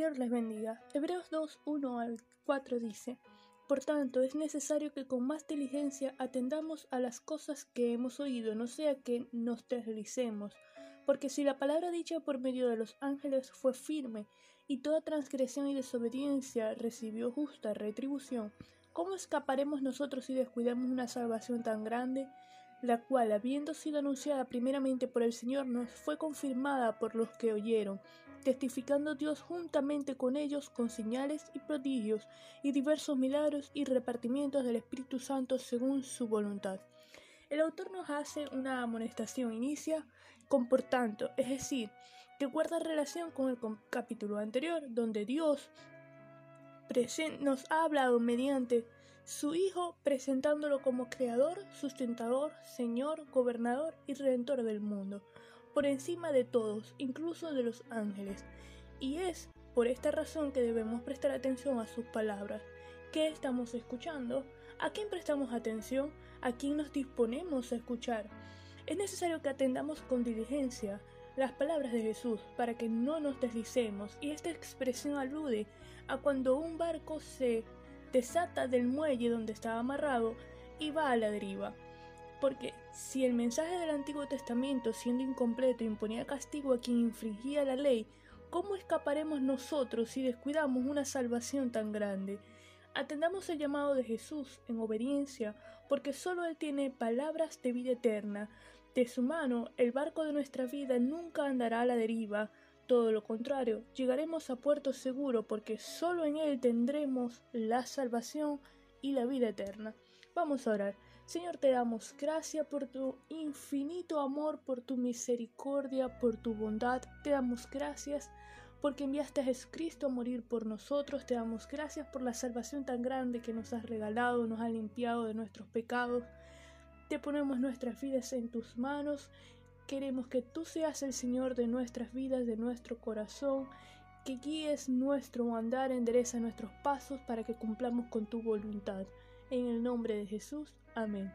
Les bendiga. Hebreos 2, 1 al 4 dice, Por tanto, es necesario que con más diligencia atendamos a las cosas que hemos oído, no sea que nos deslicemos. Porque si la palabra dicha por medio de los ángeles fue firme, y toda transgresión y desobediencia recibió justa retribución, ¿cómo escaparemos nosotros si descuidamos una salvación tan grande? La cual, habiendo sido anunciada primeramente por el Señor, nos fue confirmada por los que oyeron, testificando Dios juntamente con ellos con señales y prodigios y diversos milagros y repartimientos del Espíritu Santo según su voluntad. El autor nos hace una amonestación, inicia con por tanto, es decir, que guarda relación con el capítulo anterior, donde Dios nos ha hablado mediante su Hijo presentándolo como Creador, sustentador, Señor, gobernador y redentor del mundo, por encima de todos, incluso de los ángeles. Y es por esta razón que debemos prestar atención a sus palabras. ¿Qué estamos escuchando? ¿A quién prestamos atención? ¿A quién nos disponemos a escuchar? Es necesario que atendamos con diligencia las palabras de Jesús para que no nos deslicemos y esta expresión alude a cuando un barco se desata del muelle donde estaba amarrado y va a la deriva. Porque si el mensaje del Antiguo Testamento, siendo incompleto, imponía castigo a quien infringía la ley, ¿cómo escaparemos nosotros si descuidamos una salvación tan grande? Atendamos el llamado de Jesús en obediencia, porque solo Él tiene palabras de vida eterna. De su mano, el barco de nuestra vida nunca andará a la deriva, todo lo contrario, llegaremos a puerto seguro porque solo en Él tendremos la salvación y la vida eterna. Vamos a orar. Señor, te damos gracias por tu infinito amor, por tu misericordia, por tu bondad. Te damos gracias porque enviaste a Jesucristo a morir por nosotros. Te damos gracias por la salvación tan grande que nos has regalado, nos ha limpiado de nuestros pecados. Te ponemos nuestras vidas en tus manos Queremos que tú seas el Señor de nuestras vidas, de nuestro corazón, que guíes nuestro andar, endereza nuestros pasos para que cumplamos con tu voluntad. En el nombre de Jesús. Amén.